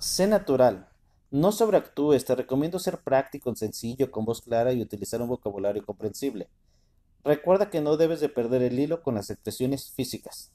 Sé natural. No sobreactúes, te recomiendo ser práctico, sencillo, con voz clara y utilizar un vocabulario comprensible. Recuerda que no debes de perder el hilo con las expresiones físicas.